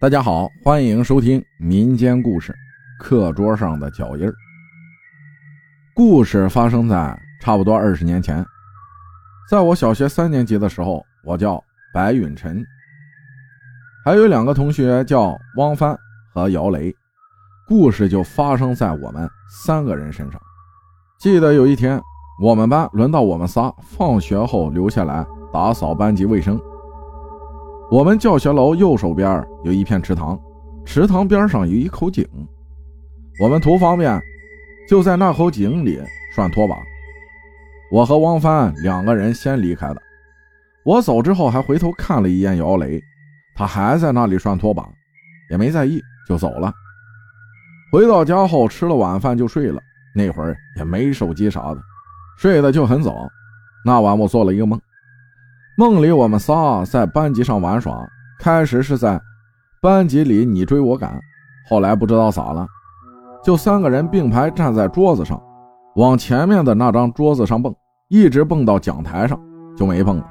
大家好，欢迎收听民间故事《课桌上的脚印》。故事发生在差不多二十年前，在我小学三年级的时候，我叫白允晨，还有两个同学叫汪帆和姚雷。故事就发生在我们三个人身上。记得有一天，我们班轮到我们仨放学后留下来打扫班级卫生。我们教学楼右手边有一片池塘，池塘边上有一口井。我们图方便，就在那口井里涮拖把。我和汪帆两个人先离开的。我走之后还回头看了一眼姚雷，他还在那里涮拖把，也没在意，就走了。回到家后吃了晚饭就睡了，那会儿也没手机啥的，睡得就很早。那晚我做了一个梦。梦里我们仨在班级上玩耍，开始是在班级里你追我赶，后来不知道咋了，就三个人并排站在桌子上，往前面的那张桌子上蹦，一直蹦到讲台上就没蹦了。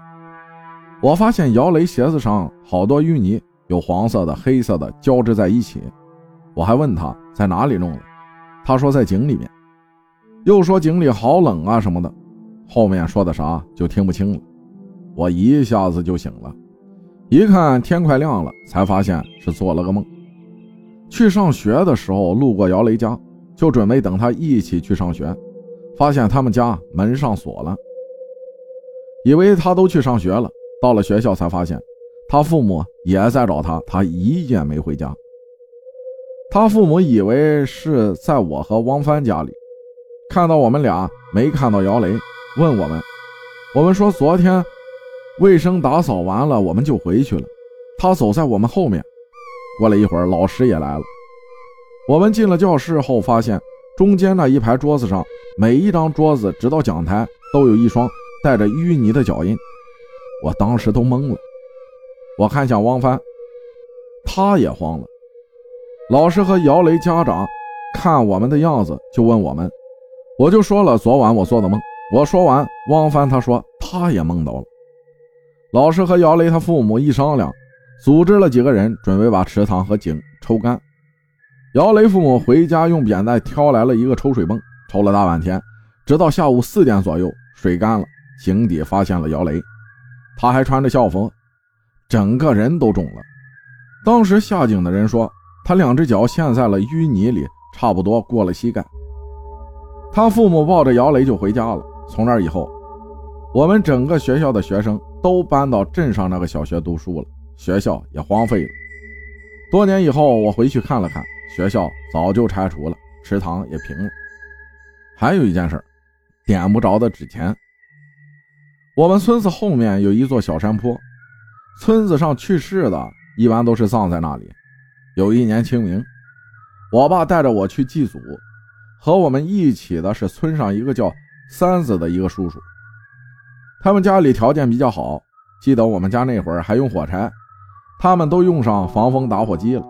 我发现姚雷鞋子上好多淤泥，有黄色的、黑色的交织在一起。我还问他在哪里弄的，他说在井里面，又说井里好冷啊什么的，后面说的啥就听不清了。我一下子就醒了，一看天快亮了，才发现是做了个梦。去上学的时候路过姚雷家，就准备等他一起去上学，发现他们家门上锁了，以为他都去上学了。到了学校才发现，他父母也在找他，他一夜没回家。他父母以为是在我和汪帆家里，看到我们俩没看到姚雷，问我们，我们说昨天。卫生打扫完了，我们就回去了。他走在我们后面。过了一会儿，老师也来了。我们进了教室后，发现中间那一排桌子上，每一张桌子直到讲台都有一双带着淤泥的脚印。我当时都懵了。我看向汪帆，他也慌了。老师和姚雷家长看我们的样子，就问我们。我就说了昨晚我做的梦。我说完，汪帆他说他也梦到了。老师和姚雷他父母一商量，组织了几个人，准备把池塘和井抽干。姚雷父母回家用扁担挑来了一个抽水泵，抽了大半天，直到下午四点左右，水干了，井底发现了姚雷，他还穿着校服，整个人都肿了。当时下井的人说，他两只脚陷在了淤泥里，差不多过了膝盖。他父母抱着姚雷就回家了。从那以后，我们整个学校的学生。都搬到镇上那个小学读书了，学校也荒废了。多年以后，我回去看了看，学校早就拆除了，池塘也平了。还有一件事，点不着的纸钱。我们村子后面有一座小山坡，村子上去世的一般都是葬在那里。有一年清明，我爸带着我去祭祖，和我们一起的是村上一个叫三子的一个叔叔。他们家里条件比较好，记得我们家那会儿还用火柴，他们都用上防风打火机了。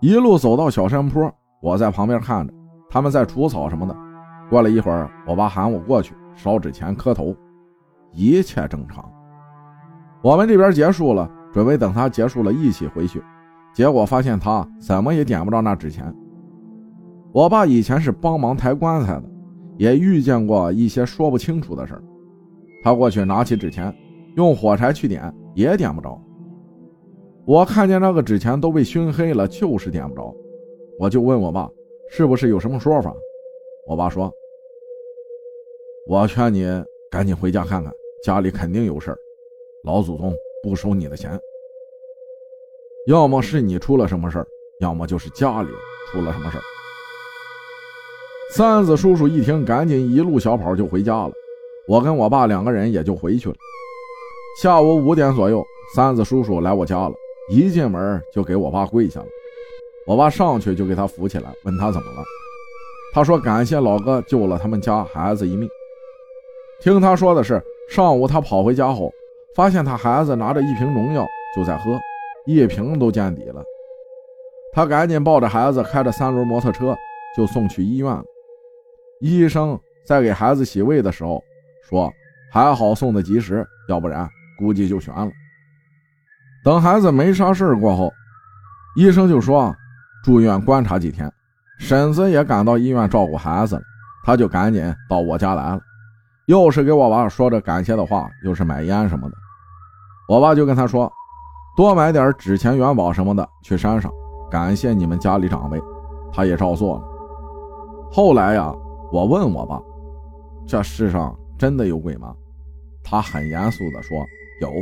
一路走到小山坡，我在旁边看着，他们在除草什么的。过了一会儿，我爸喊我过去烧纸钱磕头，一切正常。我们这边结束了，准备等他结束了一起回去，结果发现他怎么也点不着那纸钱。我爸以前是帮忙抬棺材的，也遇见过一些说不清楚的事儿。他过去拿起纸钱，用火柴去点，也点不着。我看见那个纸钱都被熏黑了，就是点不着。我就问我爸，是不是有什么说法？我爸说：“我劝你赶紧回家看看，家里肯定有事儿，老祖宗不收你的钱。要么是你出了什么事儿，要么就是家里出了什么事儿。”三子叔叔一听，赶紧一路小跑就回家了。我跟我爸两个人也就回去了。下午五点左右，三子叔叔来我家了，一进门就给我爸跪下了。我爸上去就给他扶起来，问他怎么了。他说感谢老哥救了他们家孩子一命。听他说的是，上午他跑回家后，发现他孩子拿着一瓶农药就在喝，一瓶都见底了。他赶紧抱着孩子，开着三轮摩托车就送去医院了。医生在给孩子洗胃的时候。说还好送的及时，要不然估计就悬了。等孩子没啥事过后，医生就说住院观察几天，婶子也赶到医院照顾孩子了，他就赶紧到我家来了，又是给我爸说着感谢的话，又是买烟什么的。我爸就跟他说，多买点纸钱、元宝什么的去山上，感谢你们家里长辈。他也照做了。后来呀，我问我爸，这世上真的有鬼吗？他很严肃地说，有。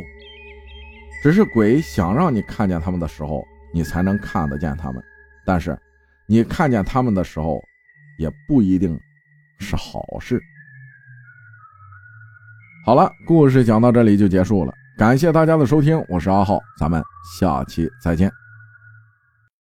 只是鬼想让你看见他们的时候，你才能看得见他们。但是，你看见他们的时候，也不一定是好事。好了，故事讲到这里就结束了，感谢大家的收听，我是阿浩，咱们下期再见。